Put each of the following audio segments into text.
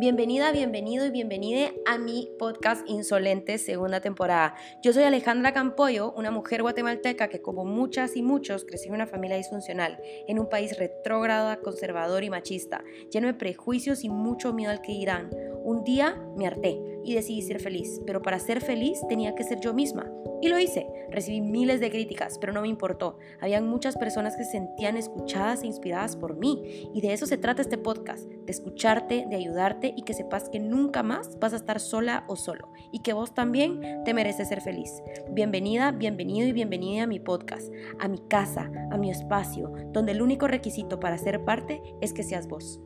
Bienvenida, bienvenido y bienvenida a mi podcast Insolente segunda temporada. Yo soy Alejandra Campoyo, una mujer guatemalteca que como muchas y muchos crecí en una familia disfuncional, en un país retrógrado, conservador y machista, lleno de prejuicios y mucho miedo al que irán. Un día me harté y decidí ser feliz, pero para ser feliz tenía que ser yo misma. Y lo hice. Recibí miles de críticas, pero no me importó. Habían muchas personas que se sentían escuchadas e inspiradas por mí. Y de eso se trata este podcast, de escucharte, de ayudarte y que sepas que nunca más vas a estar sola o solo. Y que vos también te mereces ser feliz. Bienvenida, bienvenido y bienvenida a mi podcast, a mi casa, a mi espacio, donde el único requisito para ser parte es que seas vos.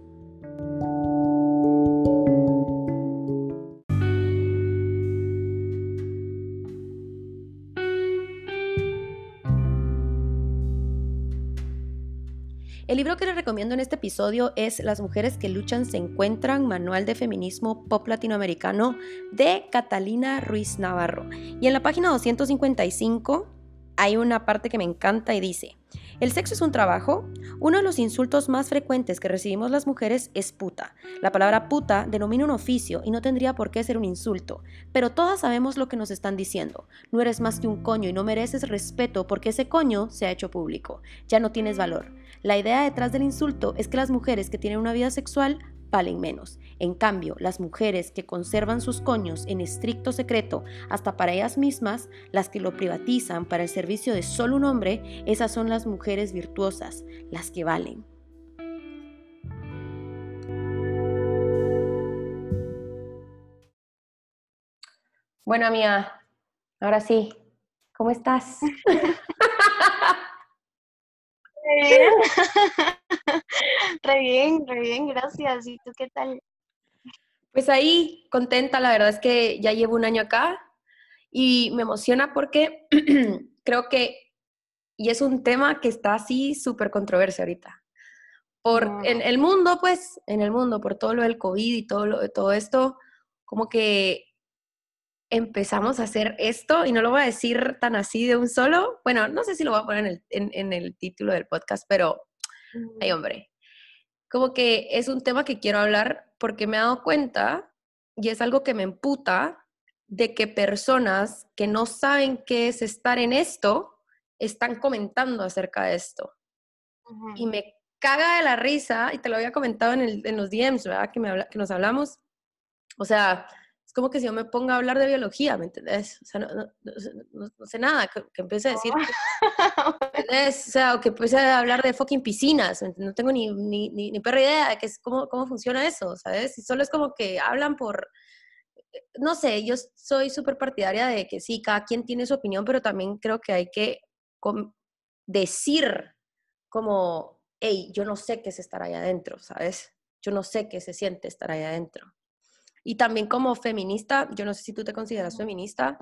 El libro que les recomiendo en este episodio es Las mujeres que luchan se encuentran, Manual de Feminismo Pop Latinoamericano de Catalina Ruiz Navarro. Y en la página 255 hay una parte que me encanta y dice, el sexo es un trabajo. Uno de los insultos más frecuentes que recibimos las mujeres es puta. La palabra puta denomina un oficio y no tendría por qué ser un insulto, pero todas sabemos lo que nos están diciendo. No eres más que un coño y no mereces respeto porque ese coño se ha hecho público. Ya no tienes valor. La idea detrás del insulto es que las mujeres que tienen una vida sexual valen menos. En cambio, las mujeres que conservan sus coños en estricto secreto, hasta para ellas mismas, las que lo privatizan para el servicio de solo un hombre, esas son las mujeres virtuosas, las que valen. Bueno, amiga, ahora sí, ¿cómo estás? Re bien, re bien, gracias. ¿Y tú qué tal? Pues ahí, contenta, la verdad es que ya llevo un año acá y me emociona porque creo que, y es un tema que está así súper controversia ahorita. Por, en el mundo, pues, en el mundo, por todo lo del COVID y todo, lo, todo esto, como que empezamos a hacer esto, y no lo voy a decir tan así de un solo, bueno, no sé si lo voy a poner en el, en el título del podcast, pero, ay hombre, como que es un tema que quiero hablar porque me he dado cuenta, y es algo que me emputa, de que personas que no saben qué es estar en esto, están comentando acerca de esto. Y me caga de la risa, y te lo había comentado en, el, en los DMs, ¿verdad? Que, me que nos hablamos. O sea, como que si yo me ponga a hablar de biología, ¿me entendés? O sea, no, no, sé nada, que, empiece a decir, O sea, o que empiece a hablar de fucking piscinas, no tengo ni, ni, ni, perra idea de que es, cómo, cómo funciona eso, ¿sabes? Y solo es como que hablan por, no sé, yo soy súper partidaria de que sí, cada quien tiene su opinión, pero también creo que hay que decir como, hey, yo no sé qué es estar ahí adentro, ¿sabes? Yo no sé qué se siente estar ahí adentro. Y también como feminista, yo no sé si tú te consideras feminista,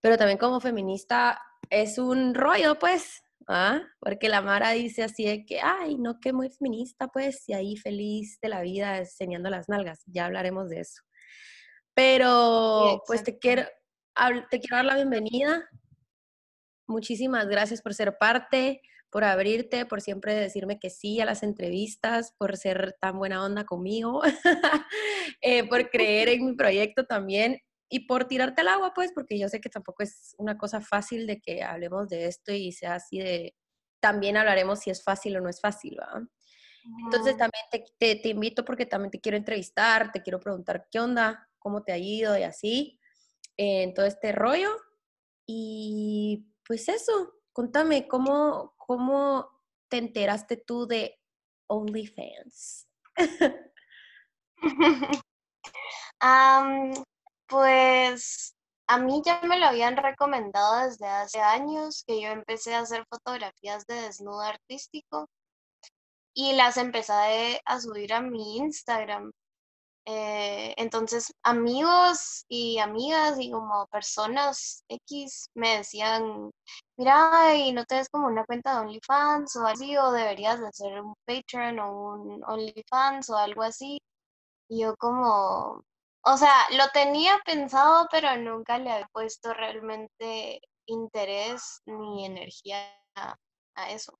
pero también como feminista es un rollo, pues, ¿ah? Porque la Mara dice así de que, ay, no, que muy feminista, pues, y ahí feliz de la vida enseñando las nalgas. Ya hablaremos de eso. Pero, pues, te quiero, te quiero dar la bienvenida. Muchísimas gracias por ser parte por abrirte, por siempre decirme que sí a las entrevistas, por ser tan buena onda conmigo, eh, por creer en mi proyecto también y por tirarte al agua, pues, porque yo sé que tampoco es una cosa fácil de que hablemos de esto y sea así de, también hablaremos si es fácil o no es fácil, ¿va? Entonces también te, te, invito porque también te quiero entrevistar, te quiero preguntar qué onda, cómo te ha ido y así, en todo este rollo. Y pues eso, contame, ¿cómo, ¿cómo te enteraste tú de OnlyFans? pues a mí ya me lo habían recomendado desde hace años que yo empecé a hacer fotografías de desnudo artístico y las empecé a subir a mi Instagram. Eh, entonces, amigos y amigas y como personas X me decían, mira, y no te des como una cuenta de OnlyFans o así, o deberías de hacer un Patreon o un OnlyFans o algo así. Y yo como, o sea, lo tenía pensado, pero nunca le había puesto realmente interés ni energía a, eso.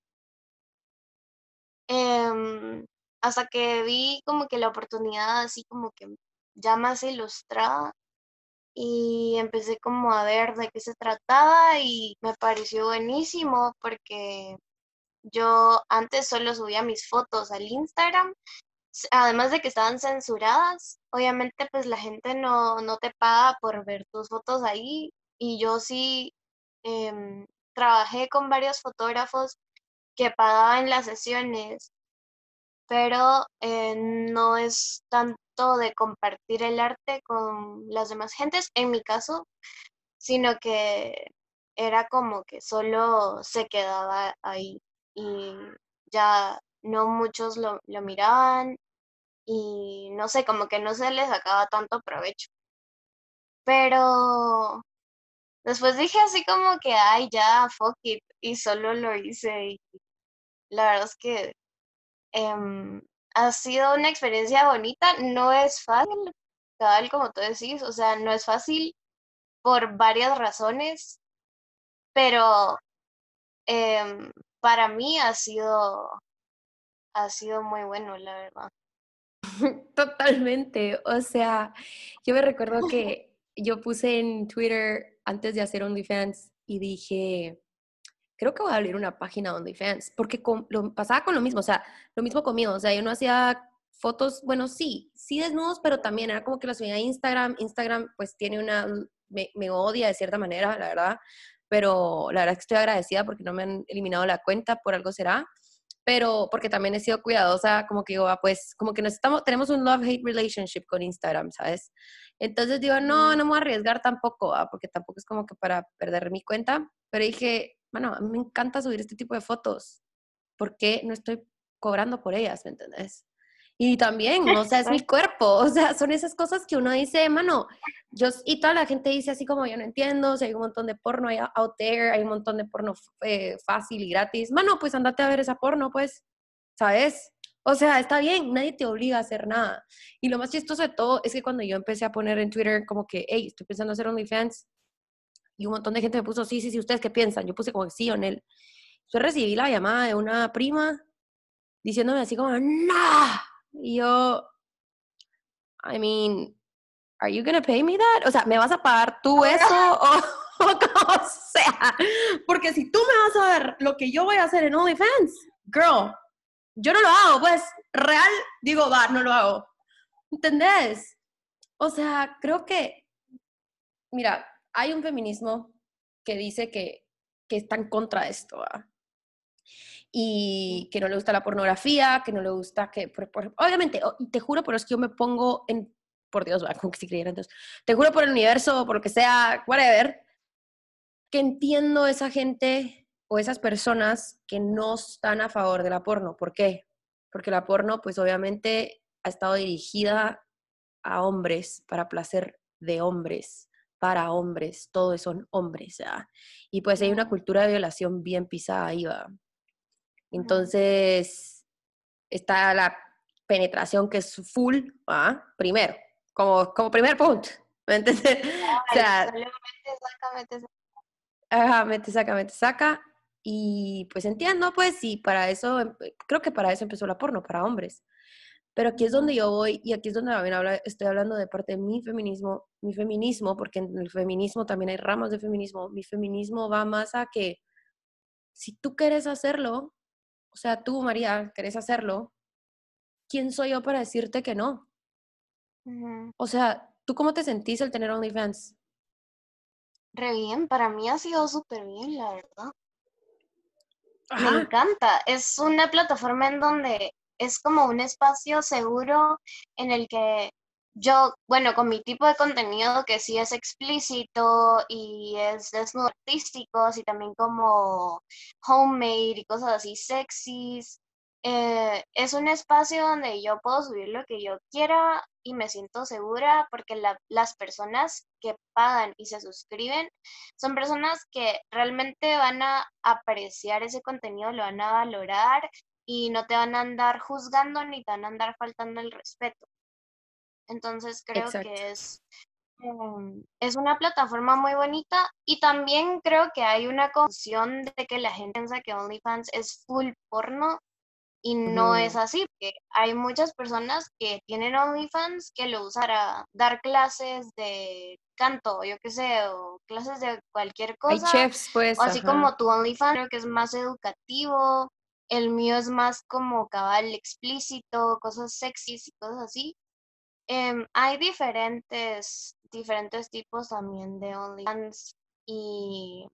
Em, hasta que vi como que la oportunidad así como que ya más ilustrada y empecé como a ver de qué se trataba y me pareció buenísimo porque yo antes solo subía mis fotos al Instagram, además de que estaban censuradas, obviamente pues la gente no, no te paga por ver tus fotos ahí y yo sí em, trabajé con varios fotógrafos que pagaban las sesiones, pero eh, no es tanto de compartir el arte con las demás gentes, en mi caso, sino que era como que solo se quedaba ahí y ya no muchos lo, lo miraban y no sé, como que no se les sacaba tanto provecho. Pero después dije así como que, ay, ya, fuck it, y solo lo hice y la verdad es que em, ha sido una experiencia bonita, no es fácil, tal como tú decís, o sea, no es fácil por varias razones, pero em, para mí ha sido, ha sido muy bueno, la verdad. Totalmente. O sea, yo me recuerdo que yo puse en Twitter antes de hacer OnlyFans y dije, creo que voy a abrir una página de OnlyFans, porque lo, pasaba con lo mismo, o sea, lo mismo conmigo, o sea, yo no hacía fotos, bueno, sí, sí desnudos, pero también era como que las subía a Instagram, Instagram pues tiene una, me, me odia de cierta manera, la verdad, pero la verdad es que estoy agradecida porque no me han eliminado la cuenta, por algo será, pero porque también he sido cuidadosa, como que digo, ah, pues como que nos estamos, tenemos un love-hate relationship con Instagram, ¿sabes? Entonces digo, no, no me voy a arriesgar tampoco, ah, porque tampoco es como que para perder mi cuenta, pero dije, bueno, a mí me encanta subir este tipo de fotos, ¿por qué no estoy cobrando por ellas, me entendés? Y también, o sea, es mi cuerpo, o sea, son esas cosas que uno dice, mano, yo, y toda la gente dice así como yo no entiendo, o sea, hay un montón de porno out there, hay un montón de porno eh, fácil y gratis, mano, pues andate a ver esa porno, pues, ¿sabes? O sea, está bien, nadie te obliga a hacer nada. Y lo más chistoso de todo es que cuando yo empecé a poner en Twitter como que, hey, estoy pensando hacer OnlyFans, y un montón de gente me puso, sí, sí, sí, ¿ustedes qué piensan? Yo puse como sí o él. Yo recibí la llamada de una prima diciéndome así como, ¡no! Y yo, I mean, are you gonna pay me that? O sea, ¿me vas a pagar tú eso? o, o sea, porque si tú me vas a ver lo que yo voy a hacer en OnlyFans, girl, yo no lo hago, pues, real, digo, va, no lo hago. ¿Entendés? O sea, creo que, mira, hay un feminismo que dice que, que está en contra de esto, y que no le gusta la pornografía, que no le gusta que, obviamente, te juro, pero es que yo me pongo en, por Dios, como que si creyera entonces, te juro por el universo, por lo que sea, whatever, que entiendo esa gente o esas personas que no están a favor de la porno. ¿Por qué? Porque la porno, pues obviamente ha estado dirigida a hombres, para placer de hombres, para hombres, todos son hombres. Y pues hay una cultura de violación bien pisada ahí, va. Entonces, está la penetración que es full, ¿ah? primero, como, como primer punto. ¿Me entiendes? o sea. Ajá, mete, saca, mete, saca. Y pues entiendo, pues, y para eso, em, creo que para eso empezó la porno, para hombres. Pero aquí es donde yo voy y aquí es donde también habla, estoy hablando de parte de mi feminismo, mi feminismo, porque en el feminismo también hay ramas de feminismo. Mi feminismo va más a que si tú quieres hacerlo, o sea, tú, María, querés hacerlo, ¿quién soy yo para decirte que no? O sea, ¿tú cómo te sentís el tener OnlyFans? Re bien, para mí ha sido súper bien, la verdad. Me encanta. Es una plataforma en donde es como un espacio seguro en el que yo, bueno, con mi tipo de contenido que sí es explícito y es desnudo artístico, y también como homemade y cosas así sexys, eh, es un espacio donde yo puedo subir lo que yo quiera y me siento segura porque las personas que pagan y se suscriben son personas que realmente van a apreciar ese contenido, lo van a valorar y no te van a andar juzgando ni te van a andar faltando el respeto. Entonces creo que es, em, es una plataforma muy bonita y también creo que hay una confusión de que la gente piensa que OnlyFans es full porno Y no es así, porque hay muchas personas que tienen OnlyFans que lo usan para dar clases de canto, yo qué sé, o clases de cualquier cosa. Hay chefs, pues. O así como tu OnlyFans, creo que es más educativo. El mío es más como cabal explícito, cosas sexys y cosas así. Em, hay diferentes, diferentes tipos también de OnlyFans y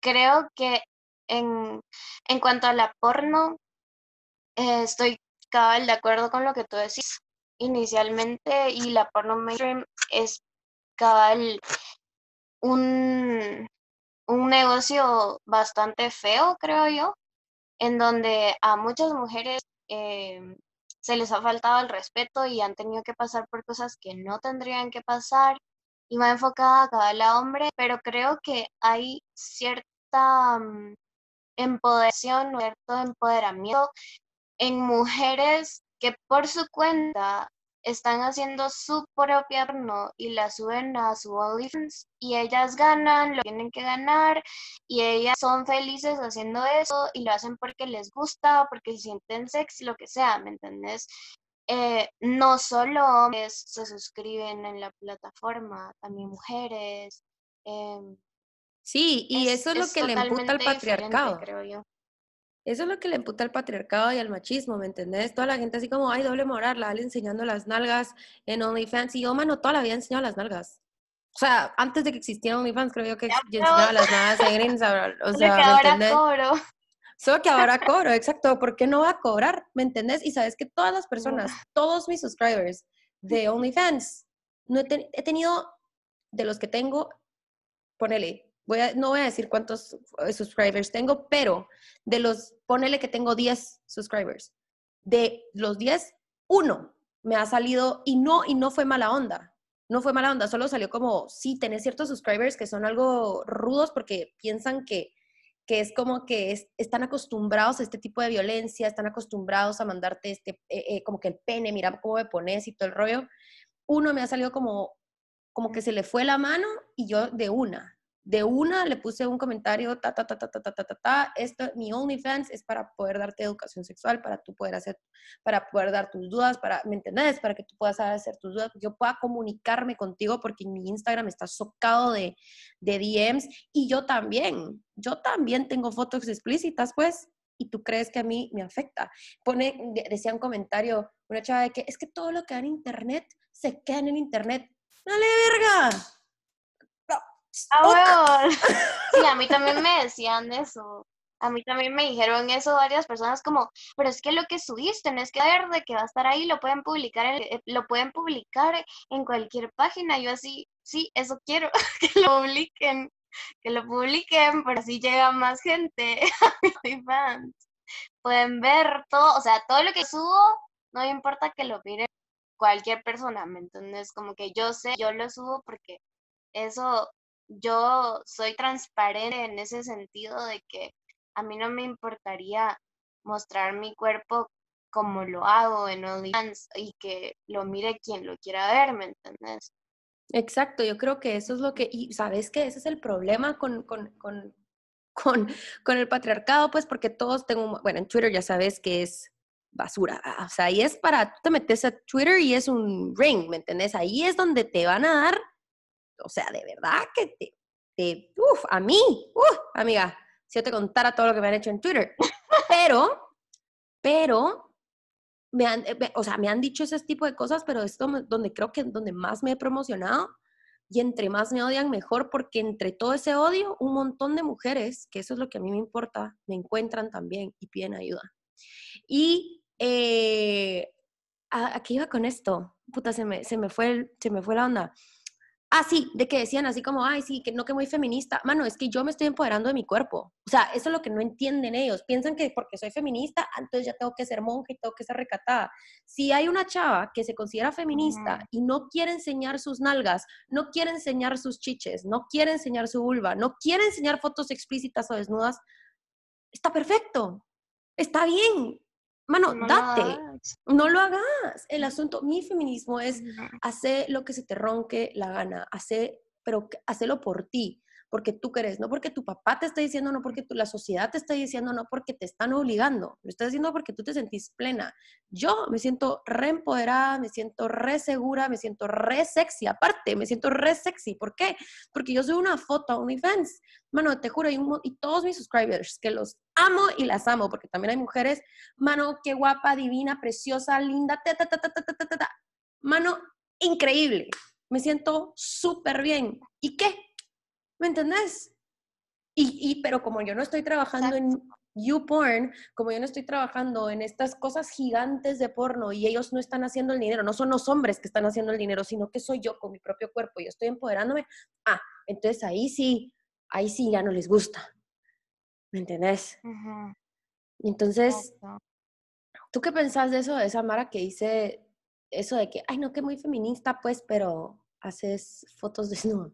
creo que en, en cuanto a la porno, eh, estoy cabal de acuerdo con lo que tú decís inicialmente y la porno mainstream es cabal un, un negocio bastante feo, creo yo, en donde a muchas mujeres em, se les ha faltado el respeto y han tenido que pasar por cosas que no tendrían que pasar y va enfocada a cada hombre, pero creo que hay cierta mm, empoderación, cierto empoderamiento en mujeres que por su cuenta están haciendo su propia porno y la suben a su OnlyFans y ellas ganan lo que tienen que ganar y ellas son felices haciendo eso y lo hacen porque les gusta, porque se sienten sexy, lo que sea, ¿me entendés? Eh, no solo hombres se suscriben en la plataforma, también mujeres. Em, sí, y eso es, lo que le imputa al patriarcado. Creo yo. Eso es lo que le imputa al patriarcado y al machismo, ¿me entendés? Toda la gente así como, ay, doble moral, la Ale enseñando las nalgas en OnlyFans. Y yo, mano, toda la vida enseñado las nalgas. O sea, antes de que existiera OnlyFans, creo yo que yo enseñaba las nalgas en Instagram. O sea, ¿me ahora cobro. Solo que ahora cobro, exacto. ¿Por qué no va a cobrar? ¿Me entendés? Y sabes que todas las personas, todos mis subscribers de OnlyFans, no he, he tenido, de los que tengo, ponele, no voy a decir cuántos eh, subscribers tengo, pero de los, ponele que tengo 10 subscribers. De los 10, uno me ha salido y no, y no fue mala onda. No fue mala onda, solo salió como, sí, tenés ciertos subscribers que son algo rudos porque piensan que, que es como que están acostumbrados a este tipo de violencia, están acostumbrados a mandarte este, eh, eh, como que el pene, mira cómo me pones y todo el rollo. Uno me ha salido como, como que se le fue la mano y yo de una, de una le puse un comentario, ta, ta, ta, ta, ta, ta, ta, ta, esto, mi OnlyFans es para poder darte educación sexual, para tú poder hacer, para poder dar tus dudas, para, ¿me entendés? Para que tú puedas hacer tus dudas, yo pueda comunicarme contigo porque mi Instagram está socado de, de DMs y yo también, yo también tengo fotos explícitas, pues, y tú crees que a mí me afecta. Pone, decía un comentario, una chava de que es que todo lo que da en internet se queda en internet. ¡Dale verga! Ah, Sí, a mí también me decían eso. A mí también me dijeron eso varias personas como, pero es que lo que subiste no es que ver de que va a estar ahí, lo pueden publicar, en, eh, lo pueden publicar en cualquier página. Yo así, sí, eso quiero, que lo publiquen, que lo publiquen, pero así llega más gente fans. Pueden ver todo, o sea, todo lo que subo, no importa que lo mire cualquier persona, ¿me entiendes? Como que yo sé, yo lo subo porque eso yo soy transparente en ese sentido de que a mí no me importaría mostrar mi cuerpo como lo hago en OnlyFans y que lo mire quien lo quiera ver, ¿me entiendes? Exacto, yo creo que eso es lo que, y sabes que ese es el problema con, con, con, con, con el patriarcado, pues porque todos tengo, bueno, en Twitter ya sabes que es basura, o sea, ahí es para, tú te metes a Twitter y es un ring, ¿me entiendes? Ahí es donde te van a dar o sea, de verdad que te, te uf, a mí, uf, amiga, si yo te contara todo lo que me han hecho en Twitter. Pero, pero, me han, eh, o sea, me han dicho ese tipo de cosas, pero es donde, creo que donde más me he promocionado y entre más me odian, mejor, porque entre todo ese odio, un montón de mujeres, que eso es lo que a mí me importa, me encuentran también y piden ayuda. Y eh, ¿a, qué iba con esto? Puta, se me, se me, fue, se me fue la onda. Ah, sí, de que decían así como, ay, sí, que no que muy feminista. Mano, es que yo me estoy empoderando de mi cuerpo. O sea, eso es lo que no entienden ellos. Piensan que porque soy feminista, entonces ya tengo que ser monja y tengo que ser recatada. Si hay una chava que se considera feminista y no quiere enseñar sus nalgas, no quiere enseñar sus chiches, no quiere enseñar su vulva, no quiere enseñar fotos explícitas o desnudas, está perfecto. Está bien. Mano, date, no lo hagas. El asunto, mi feminismo es hacer lo que se te ronque la gana, hacer, pero hacelo por ti. Porque tú querés, no porque tu papá te está diciendo, no porque tu, la sociedad te está diciendo, no porque te están obligando, lo estás diciendo porque tú te sentís plena. Yo me siento re empoderada, me siento re segura, me siento re sexy, aparte, me siento re sexy. ¿Por qué? Porque yo soy una foto OnlyFans. Mano, te juro, y, y todos mis subscribers, que los amo y las amo, porque también hay mujeres, mano, qué guapa, divina, preciosa, linda, ta. Mano, increíble. Me siento súper bien. ¿Y qué? ¿Me entendés? Y, y, pero como yo no estoy trabajando en YouPorn, como yo no estoy trabajando en estas cosas gigantes de porno y ellos no están haciendo el dinero, no son los hombres que están haciendo el dinero, sino que soy yo con mi propio cuerpo y estoy empoderándome, ah, entonces ahí sí, ahí sí ya no les gusta. ¿Me entendés? Entonces, ¿tú qué pensás de eso, de esa Mara que dice eso de que, ay, no, que muy feminista, pues, pero haces fotos desnudo?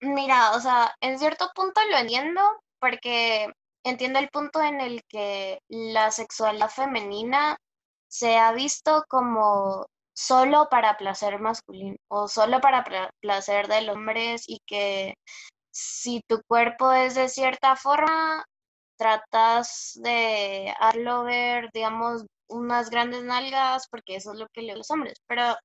Mira, o sea, en cierto punto lo entiendo porque entiendo el punto en el que la sexualidad femenina se ha visto como solo para placer masculino o solo para placer de los hombres y que si tu cuerpo es de cierta forma, tratas de hacerlo ver, digamos, unas grandes nalgas porque eso es lo que le los hombres. Pero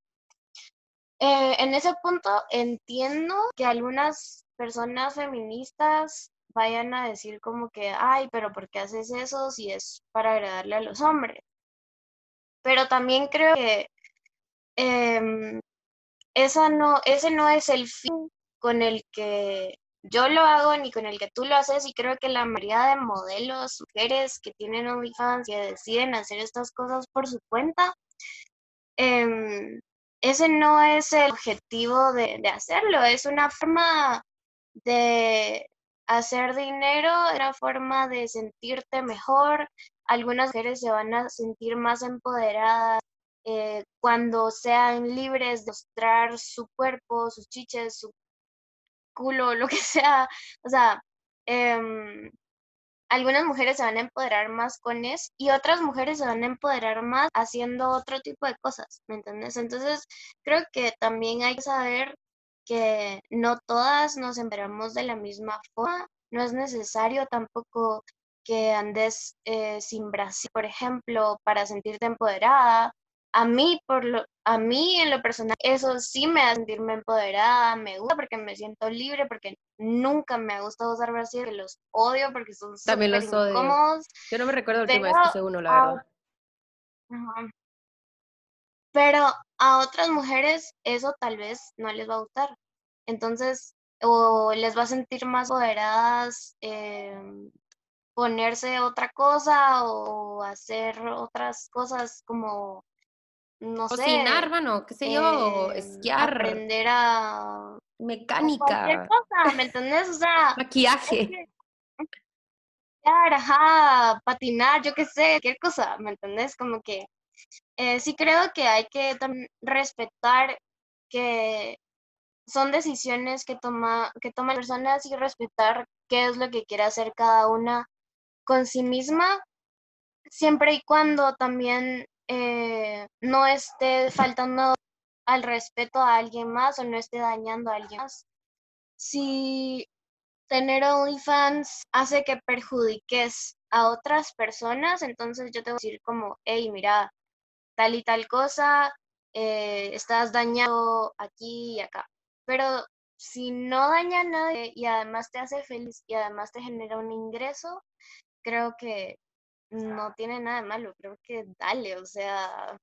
eh, en ese punto entiendo que algunas personas feministas vayan a decir como que, ay, pero ¿por qué haces eso si es para agradarle a los hombres? Pero también creo que em, esa no, ese no es el fin con el que yo lo hago ni con el que tú lo haces y creo que la mayoría de modelos, mujeres que tienen OnlyFans y deciden hacer estas cosas por su cuenta, em, ese no es el objetivo de, hacerlo, es una forma de hacer dinero, una forma de sentirte mejor. Algunas mujeres se van a sentir más empoderadas eh, cuando sean libres de mostrar su cuerpo, sus chiches, su culo, lo que sea. O sea, em, algunas mujeres se van a empoderar más con eso y otras mujeres se van a empoderar más haciendo otro tipo de cosas, ¿me entiendes? Entonces, creo que también hay que saber que no todas nos empoderamos de la misma forma. No es necesario tampoco que andes eh, sin Brasil, por ejemplo, para sentirte empoderada a mí, por lo, a mí en lo personal, eso sí me hace sentirme empoderada, me gusta porque me siento libre, porque nunca me ha gustado usar brasier, los odio porque son También los odio. Yo no me recuerdo el vez que uno, la verdad. Pero a otras mujeres eso tal vez no les va a gustar. Entonces, o les va a sentir más empoderadas em, ponerse otra cosa o hacer otras cosas como no Cocinar, sé. hermano, qué sé yo, em, esquiar. Aprender a... Mecánica. Cualquier cosa, ¿me entendés? O sea... Maquillaje. ajá, patinar, yo qué sé, cualquier cosa, ¿me entendés? Como que eh, sí creo que hay que respetar que son decisiones que toma que toman personas y respetar qué es lo que quiere hacer cada una con sí misma, siempre y cuando también eh, no esté faltando al respeto a alguien más o no esté dañando a alguien más. Si tener OnlyFans hace que perjudiques a otras personas, entonces yo te voy a decir como, hey, mira, tal y tal cosa, eh, estás dañado aquí y acá. Pero si no daña a nadie y además te hace feliz y además te genera un ingreso, creo que no tiene nada de malo, creo que dale, o sea,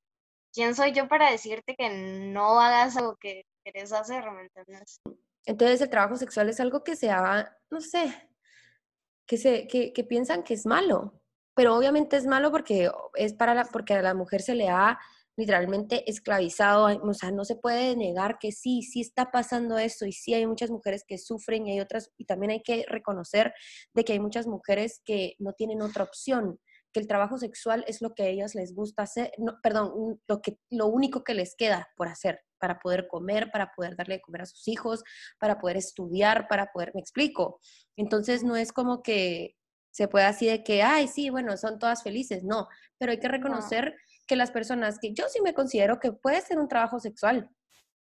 ¿quién soy yo para decirte que no hagas algo que querés hacer, ¿me entiendes? Entonces el trabajo sexual es algo que se haga, no sé, que, se, que, que piensan que es malo, pero obviamente es malo porque es para la, porque a la mujer se le ha literalmente esclavizado, o sea, no se puede negar que sí, sí está pasando eso y sí hay muchas mujeres que sufren y hay otras, y también hay que reconocer de que hay muchas mujeres que no tienen otra opción, que el trabajo sexual es lo que a ellas les gusta hacer, no, perdón, lo, que, lo único que les queda por hacer, para poder comer, para poder darle de comer a sus hijos, para poder estudiar, para poder, me explico. Entonces no es como que se pueda así de que, ay, sí, bueno, son todas felices, no, pero hay que reconocer que las personas que yo sí me considero que puede ser un trabajo sexual,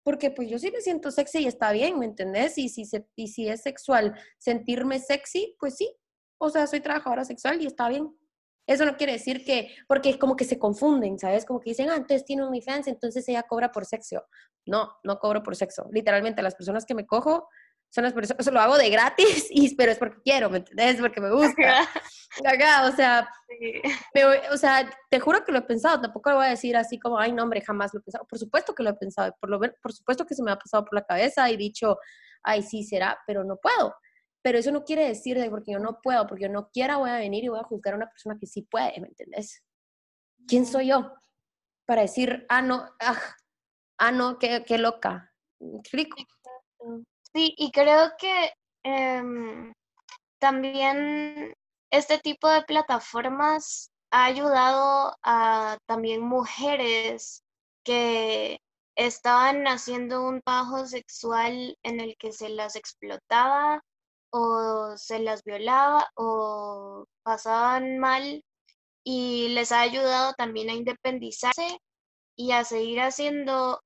porque pues yo sí me siento sexy y está bien, ¿me entendés? Y si, se, y si es sexual sentirme sexy, pues sí, o sea, soy trabajadora sexual y está bien. Eso no quiere decir que, porque es como que se confunden, ¿sabes? Como que dicen, ah, entonces tiene OnlyFans, entonces ella cobra por sexo. No, no cobro por sexo. Literalmente, las personas que me cojo son las personas, eso lo hago de gratis, y, pero es porque quiero, ¿me entiendes? Porque me gusta. Acá, o sea, o sea, te juro que lo he pensado, tampoco lo voy a decir así como, ay, no, hombre, jamás lo he pensado. Por supuesto que lo he pensado, por, lo, por supuesto que se me ha pasado por la cabeza y dicho, ay, sí, será, pero no puedo. Pero eso no quiere decir de porque yo no puedo, porque yo no quiera voy a venir y voy a juzgar a una persona que sí puede, ¿me entiendes? ¿Quién soy yo para decir, ah, no, ah, ah no, qué, qué loca? explico? Sí, y creo que em, también este tipo de plataformas ha ayudado a también mujeres que estaban haciendo un trabajo sexual en el que se las explotaba o se las violaba o pasaban mal y les ha ayudado también a independizarse y a seguir haciendo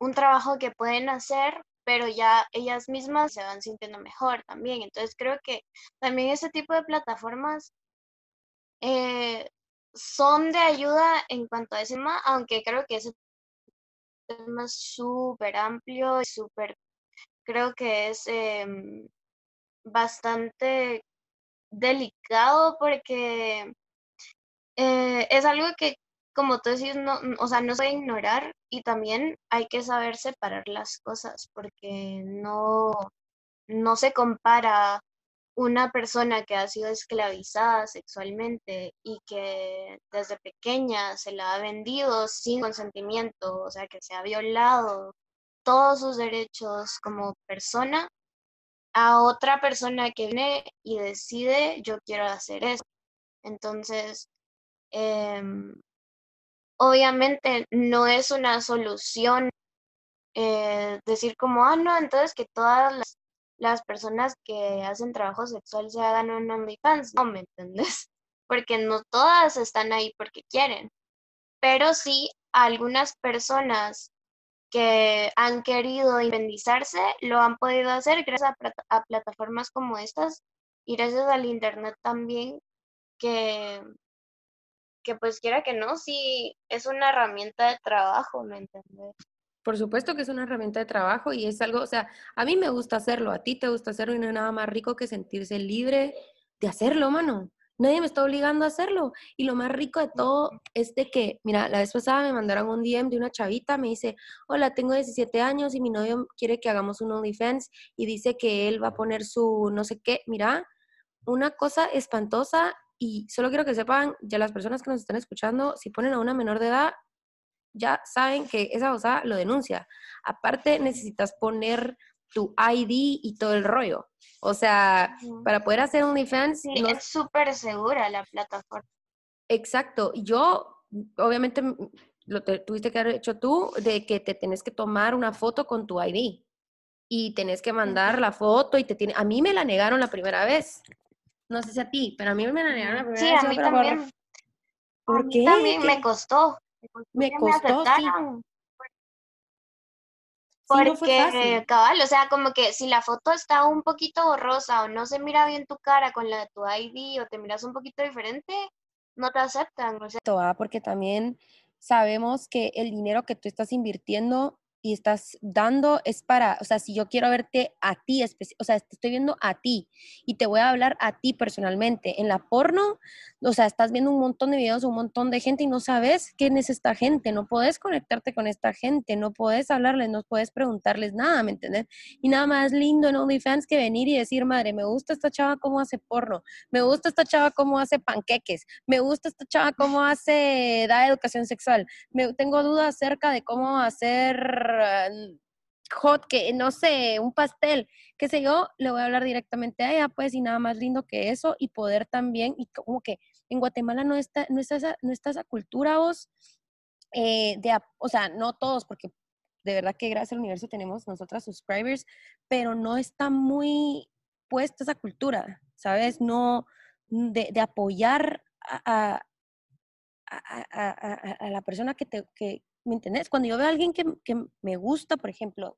un trabajo que pueden hacer, pero ya ellas mismas se van sintiendo mejor también. Entonces creo que también ese tipo de plataformas eh, son de ayuda en cuanto a ese tema, aunque creo que ese tema es súper amplio y súper, creo que es em, bastante delicado porque eh, es algo que, como tú decís, no, o sea, no se puede ignorar y también hay que saber separar las cosas porque no, no se compara una persona que ha sido esclavizada sexualmente y que desde pequeña se la ha vendido sin consentimiento, o sea, que se ha violado todos sus derechos como persona a otra persona que viene y decide, yo quiero hacer eso. Entonces, em, obviamente no es una solución eh, decir como, ah, no, entonces que todas las, personas que hacen trabajo sexual se hagan un OnlyFans. No, ¿me entiendes? Porque no todas están ahí porque quieren. Pero sí, algunas personas que han querido independizarse lo han podido hacer gracias a, plataformas como estas y gracias al Internet también, que, que pues quiera que no, sí es una herramienta de trabajo, ¿me entiendes? Por supuesto que es una herramienta de trabajo y es algo, o sea, a mí me gusta hacerlo, a ti te gusta hacerlo y no hay nada más rico que sentirse libre de hacerlo, mano. Nadie me está obligando a hacerlo. Y lo más rico de todo es de que, mira, la vez pasada me mandaron un DM de una chavita, me dice, hola, tengo 17 años y mi novio quiere que hagamos un OnlyFans y dice que él va a poner su no sé qué. Mira, una cosa espantosa y solo quiero que sepan, ya las personas que nos están escuchando, si ponen a una menor de edad, ya saben que esa cosa lo denuncia. Aparte, necesitas poner tu ID y todo el rollo. O sea, para poder hacer OnlyFans... Sí, es súper segura la plataforma. Exacto. Yo, obviamente, lo tuviste que haber hecho tú, de que te tenés que tomar una foto con tu ID y tenés que mandar la foto y te tiene... A mí me la negaron la primera vez. No sé si a ti, pero a mí me la negaron la primera vez. Sí, a mí también. ¿Por qué? también me costó. Me costó, sí. Porque, cabal, o sea, como que si la foto está un poquito borrosa o no se mira bien tu cara con la de tu ID o te miras un poquito diferente, no te aceptan. O sea. Porque también sabemos que el dinero que tú estás invirtiendo y estás dando es para, o sea, si yo quiero verte a ti, o sea, te estoy viendo a ti y te voy a hablar a ti personalmente. En la porno, o sea, estás viendo un montón de videos, un montón de gente y no sabes quién es esta gente, no puedes conectarte con esta gente, no puedes hablarles, no puedes preguntarles nada, ¿me entiendes? Y nada más lindo en OnlyFans que venir y decir, madre, me gusta esta chava cómo hace porno, me gusta esta chava cómo hace panqueques, me gusta esta chava cómo hace, da educación sexual, me, tengo dudas acerca de cómo hacer hot, que no sé, un pastel, qué sé yo, le voy a hablar directamente a ella, pues, y nada más lindo que eso, y poder también, y como que en Guatemala no está, no está, esa, no está esa cultura vos, eh, de, o sea, no todos, porque de verdad que gracias al universo tenemos nosotras subscribers, pero no está muy puesta esa cultura, ¿sabes? No, de, de apoyar a, a, a, a, la persona que, te, que, ¿me entendés? Cuando yo veo a alguien que, que me gusta, por ejemplo,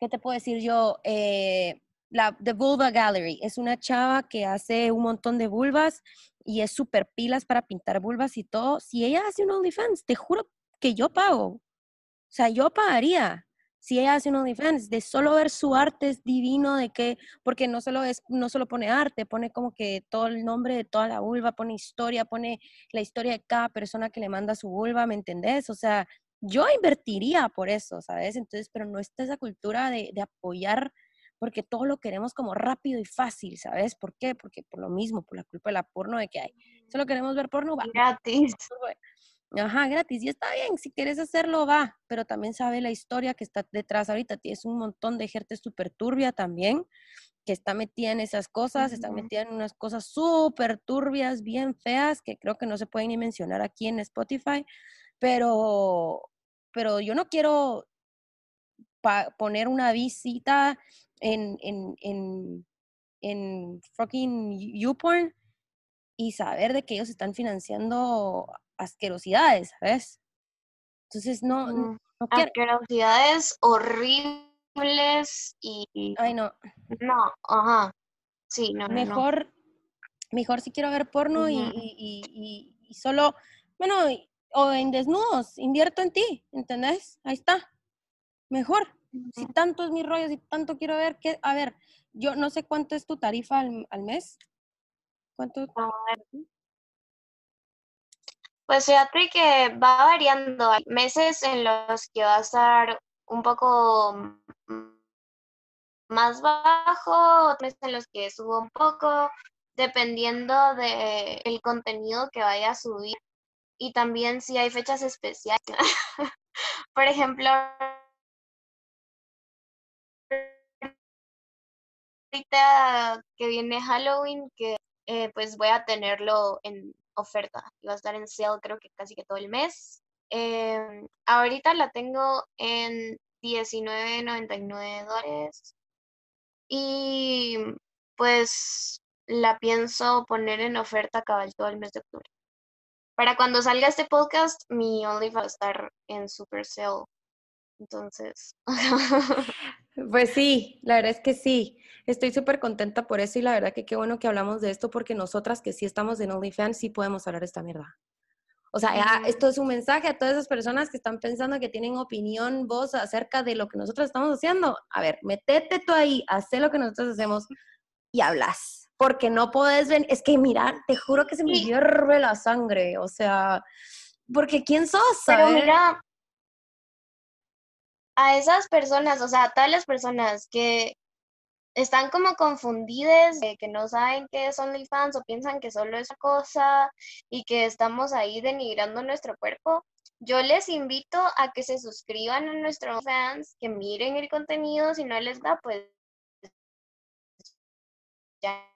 ¿qué te puedo decir yo? Eh, la The Vulva Gallery es una chava que hace un montón de vulvas y es súper pilas para pintar vulvas y todo. Si ella hace un OnlyFans, te juro que yo pago. O sea, yo pagaría si ella hace un OnlyFans, de solo ver su arte es divino, de que, porque no solo, es, no solo pone arte, pone como que todo el nombre de toda la vulva, pone historia, pone la historia de cada persona que le manda su vulva, ¿me entendés? O sea, yo invertiría por eso, ¿sabes? Entonces, pero no está esa cultura de, de apoyar porque todo lo queremos como rápido y fácil, ¿sabes? ¿Por qué? Porque por lo mismo, por la culpa de la porno de que hay. Solo queremos ver porno, va. Gratis. Ajá, gratis. Y está bien, si quieres hacerlo, va. Pero también sabe la historia que está detrás ahorita. Tienes un montón de gente súper turbia también, que está metida en esas cosas, está metida en unas cosas súper turbias, bien feas, que creo que no se pueden ni mencionar aquí en Spotify. Pero, pero yo no quiero poner una visita en, en, en, en fucking YouPorn y saber de que ellos están financiando asquerosidades, ¿sabes? Entonces, no, no Asquerosidades horribles y... Ay, no. No, ajá. Sí, no, Mejor, mejor si quiero ver porno y, y, y, solo, bueno, o en desnudos, invierto en ti, ¿entendés? Ahí está. Mejor. Si tanto es mi rollo, si tanto quiero ver, que, a ver, yo no sé cuánto es tu tarifa al, mes. ¿Cuánto? Pues fíjate que va variando. Hay meses en los que va a estar un poco más bajo, meses en los que subo un poco, dependiendo del el contenido que vaya a subir. Y también si hay fechas especiales. Por ejemplo, ahorita que viene Halloween, que eh, pues voy a tenerlo en oferta y va a estar en sale creo que casi que todo el mes. Em, ahorita la tengo en 19.99 dólares y pues la pienso poner en oferta cabal todo el mes de octubre. Para cuando salga este podcast, mi OnlyFans va a estar en super sale. Entonces. Pues sí, la verdad es que sí. Estoy súper contenta por eso y la verdad que qué bueno que hablamos de esto porque nosotras que sí estamos en OnlyFans sí podemos hablar de esta mierda. O sea, esto es un mensaje a todas esas personas que están pensando que tienen opinión, voz acerca de lo que nosotros estamos haciendo. A ver, metete tú ahí, haz lo que nosotros hacemos y hablas. Porque no puedes ver, es que mira, te juro que se me hierve la sangre. O sea, porque ¿quién sos? Pero mira, a esas personas, o sea, a todas las personas que están como confundidas, que no saben qué es OnlyFans o piensan que solo es cosa y que estamos ahí denigrando nuestro cuerpo, yo les invito a que se suscriban a nuestro fans, que miren el contenido, si no les da, pues ya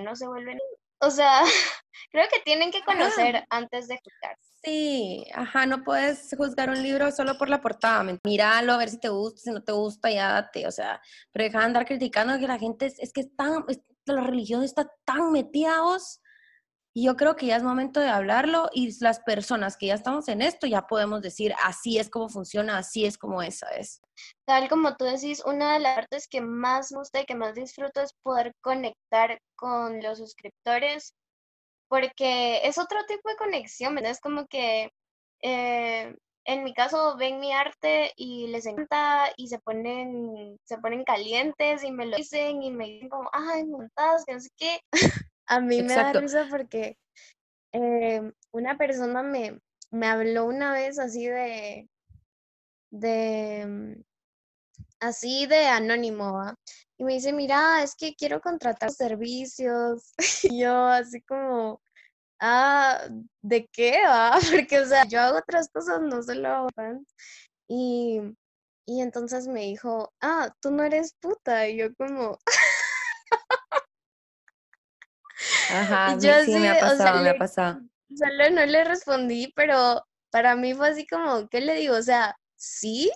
no se vuelven. O sea, creo que tienen que conocer antes de juzgar. Sí, ajá, no puedes juzgar un libro solo por la portada. Míralo, a ver si te gusta, si no te gusta, ya date. O sea, pero deja de andar criticando que la gente es, que es tan, la religión está tan metida vos. Y yo creo que ya es momento de hablarlo y las personas que ya estamos en esto ya podemos decir así es como funciona, así es como esa es. Tal como tú decís, una de las partes que más me gusta y que más disfruto es poder conectar con los suscriptores porque es otro tipo de conexión. Es como que eh, en mi caso ven mi arte y les encanta y se ponen, se ponen calientes y me lo dicen y me dicen como, ay, montadas, que no sé qué. A mí me da risa porque eh, una persona me, me habló una vez así de, de, así de anónimo, ¿va? Y me dice, mira, es que quiero contratar servicios. Y yo así como, ah, ¿de qué va? Porque, o sea, yo hago otras cosas, no solo hago fans. Y, y entonces me dijo, ah, tú no eres puta. Y yo como... Ajá, yo sí, me ha pasado, me ha pasado. Solo no le respondí, pero para mí fue así como, ¿qué le digo? O sea, ¿sí?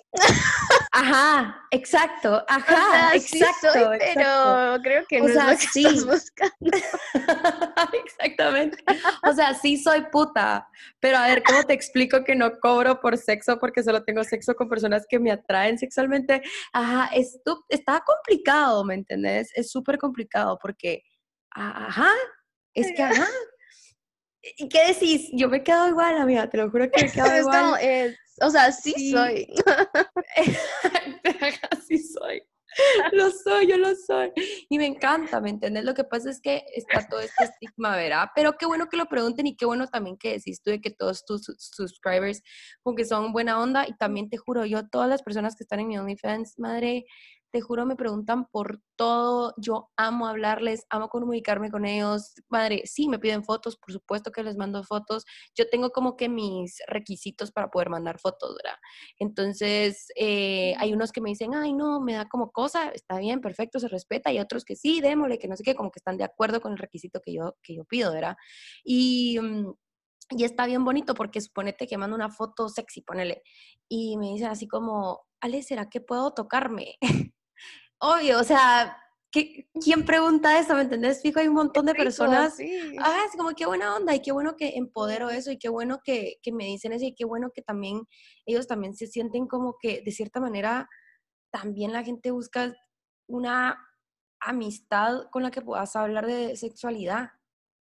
Ajá, exacto, ajá, exacto, pero creo que no o sea, es lo que sí. buscando. Exactamente. O sea, sí soy puta, pero a ver, ¿cómo te explico que no cobro por sexo porque solo tengo sexo con personas que me atraen sexualmente? Ajá, esto está complicado, ¿me entendés? Es súper complicado porque, ajá, es que, ajá. ¿Y qué decís? Yo me quedo igual, amiga, te lo juro que me quedo igual. o sea, sí, sí. soy. sí soy. Lo soy, yo lo soy. Y me encanta, ¿me entiendes? Lo que pasa es que está todo este estigma, ¿verdad? Pero qué bueno que lo pregunten y qué bueno también que decís tú de que todos tus subscribers como que son buena onda. Y también te juro, yo, todas las personas que están en mi OnlyFans, madre, te juro, me preguntan por todo. Yo amo hablarles, amo comunicarme con ellos. Madre, sí, me piden fotos, por supuesto que les mando fotos. Yo tengo como que mis requisitos para poder mandar fotos, ¿verdad? Entonces, eh, hay unos que me dicen, ay, no, me da como cosa, está bien, perfecto, se respeta. Y otros que sí, démosle, que no sé qué, como que están de acuerdo con el requisito que yo, que yo pido, ¿verdad? Y. Mm, y está bien bonito porque suponete que mando una foto sexy, ponele. Y me dicen así como, Ale, ¿será que puedo tocarme? Obvio, o sea, ¿quién pregunta eso? ¿Me entendés? Fijo, hay un montón de personas. Ah, es como qué buena onda y qué bueno que empodero eso y qué bueno que, que, me dicen eso y qué bueno que también ellos también se sienten como que de cierta manera también la gente busca una amistad con la que puedas hablar de sexualidad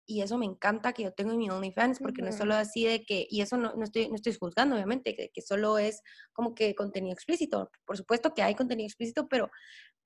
y eso me encanta que yo tengo en mi OnlyFans, porque no es solo así de que, y eso no, no, estoy, no estoy juzgando, obviamente, que, que, solo es como que contenido explícito. Por supuesto que hay contenido explícito, pero,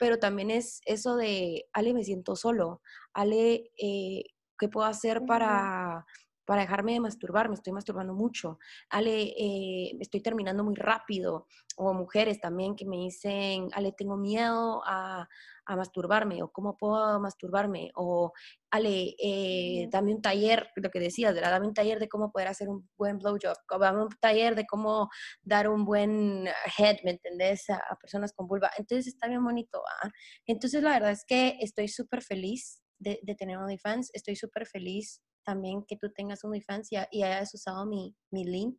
pero también es eso de, Ale, me siento solo, Ale, eh, ¿qué puedo hacer para, para dejarme de masturbar? Me estoy masturbando mucho. Ale, eh, estoy terminando muy rápido. O mujeres también que me dicen, Ale, tengo miedo a a masturbarme o cómo puedo masturbarme o Ale, eh, dame un taller, lo que decías, dame un taller de cómo poder hacer un buen blowjob, dame un taller de cómo dar un buen head, ¿me entendés? A, personas con vulva. Entonces está bien bonito. ¿ah? Entonces la verdad es que estoy súper feliz de, de, tener OnlyFans, estoy súper feliz también que tú tengas OnlyFans y, y hayas usado mi, mi link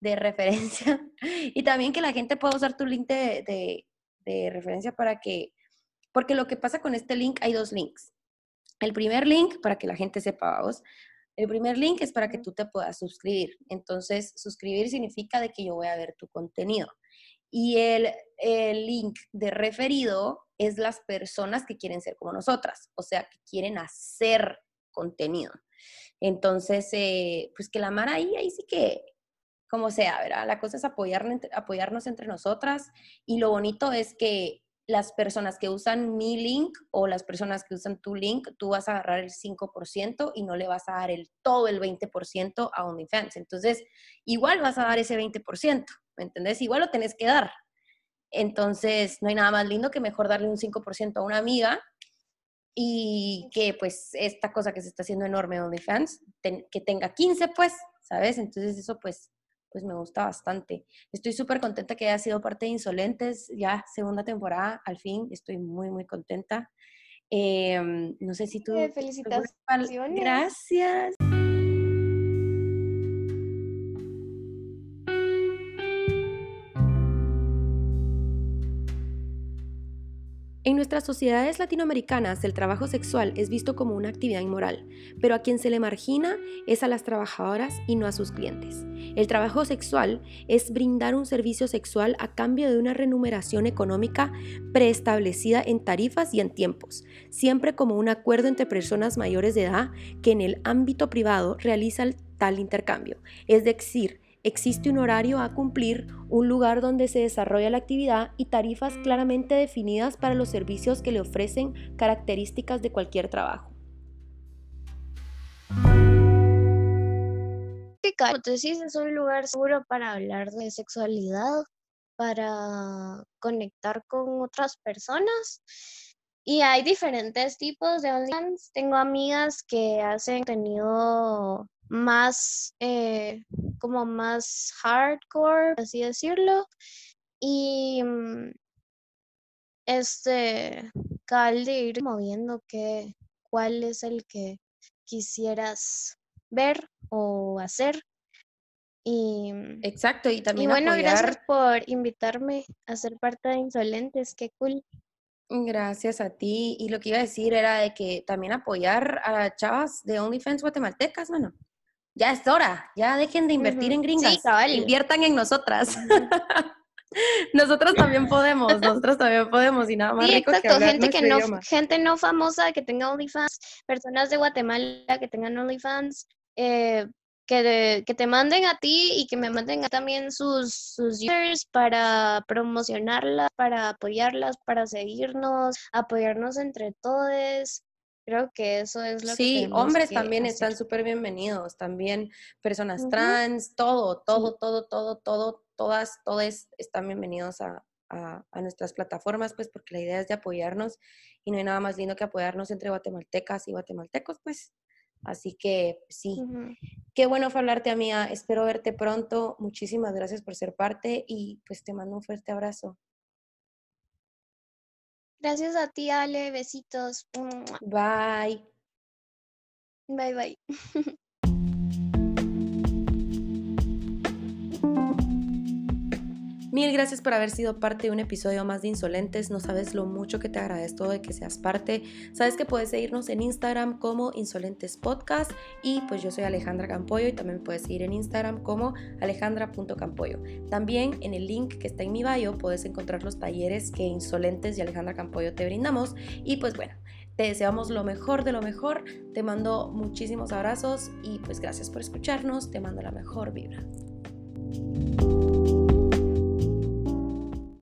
de referencia y también que la gente pueda usar tu link de, de, de referencia para que porque lo que pasa con este link, hay dos links. El primer link, para que la gente sepa, vos, el primer link es para que tú te puedas suscribir. Entonces, suscribir significa de que yo voy a ver tu contenido. Y el, link de referido es las personas que quieren ser como nosotras, o sea, que quieren hacer contenido. Entonces, eh, pues que la mar ahí, ahí sí que, como sea, ¿verdad? La cosa es apoyarnos entre nosotras y lo bonito es que las personas que usan mi link o las personas que usan tu link, tú vas a agarrar el 5% y no le vas a dar el todo el 20% a OnlyFans. Entonces, igual vas a dar ese 20%, ¿me entendés? Igual lo tenés que dar. Entonces, no hay nada más lindo que mejor darle un 5% a una amiga y que pues esta cosa que se está haciendo enorme OnlyFans, que tenga 15 pues, ¿sabes? Entonces eso pues pues me gusta bastante. Estoy súper contenta que haya sido parte de Insolentes, ya segunda temporada, al fin, estoy muy, muy contenta. Em, no sé si tú... felicitaciones. Gracias. En nuestras sociedades latinoamericanas el trabajo sexual es visto como una actividad inmoral, pero a quien se le margina es a las trabajadoras y no a sus clientes. El trabajo sexual es brindar un servicio sexual a cambio de una remuneración económica preestablecida en tarifas y en tiempos, siempre como un acuerdo entre personas mayores de edad que en el ámbito privado realizan tal intercambio, es decir, existe un horario a cumplir, un lugar donde se desarrolla la actividad y tarifas claramente definidas para los servicios que le ofrecen características de cualquier trabajo. Entonces es un lugar seguro para hablar de sexualidad, para conectar con otras personas. Y hay diferentes tipos de. Tengo amigas que hacen contenido más, eh, como más hardcore, así decirlo. Y mm, este, cal de ir moviendo que, cuál es el que quisieras ver o hacer. Y, Exacto, y también y bueno, apoyar... gracias por invitarme a ser parte de Insolentes, qué cool. Gracias a ti. Y lo que iba a decir era de que también apoyar a chavas de OnlyFans guatemaltecas, bueno. Ya es hora, ya dejen de invertir en gringas, Sí, cabal. inviertan en nosotras. Nosotros también podemos, nosotros también podemos y nada más Sí, rico exacto, gente que no, idioma. gente no famosa que tenga OnlyFans, personas de Guatemala que tengan OnlyFans, eh, que, de- que te manden a ti y que me manden a también sus, sus users para promocionarlas, para apoyarlas, para seguirnos, apoyarnos entre todos. Creo que eso es lo que Sí, hombres que también hacer. están súper bienvenidos, también personas trans, todo, todo, todo, todo, todo, todas, todos están bienvenidos a, a, a nuestras plataformas, pues porque la idea es de apoyarnos y no hay nada más lindo que apoyarnos entre guatemaltecas y guatemaltecos, pues. Así que sí, qué bueno fue hablarte, amiga. Espero verte pronto. Muchísimas gracias por ser parte y pues te mando un fuerte abrazo. Gracias a ti, Ale. Besitos. Bye. Bye bye. Mil gracias por haber sido parte de un episodio más de Insolentes. No sabes lo mucho que te agradezco de que seas parte. Sabes que puedes seguirnos en Instagram como Insolentes Podcast y pues yo soy Alejandra Campoyo y también puedes seguir en Instagram como alejandra.campoyo. También en el link que está en mi bio puedes encontrar los talleres que Insolentes y Alejandra Campoyo te brindamos y pues bueno. Te deseamos lo mejor de lo mejor, te mando muchísimos abrazos y pues gracias por escucharnos, te mando la mejor vibra.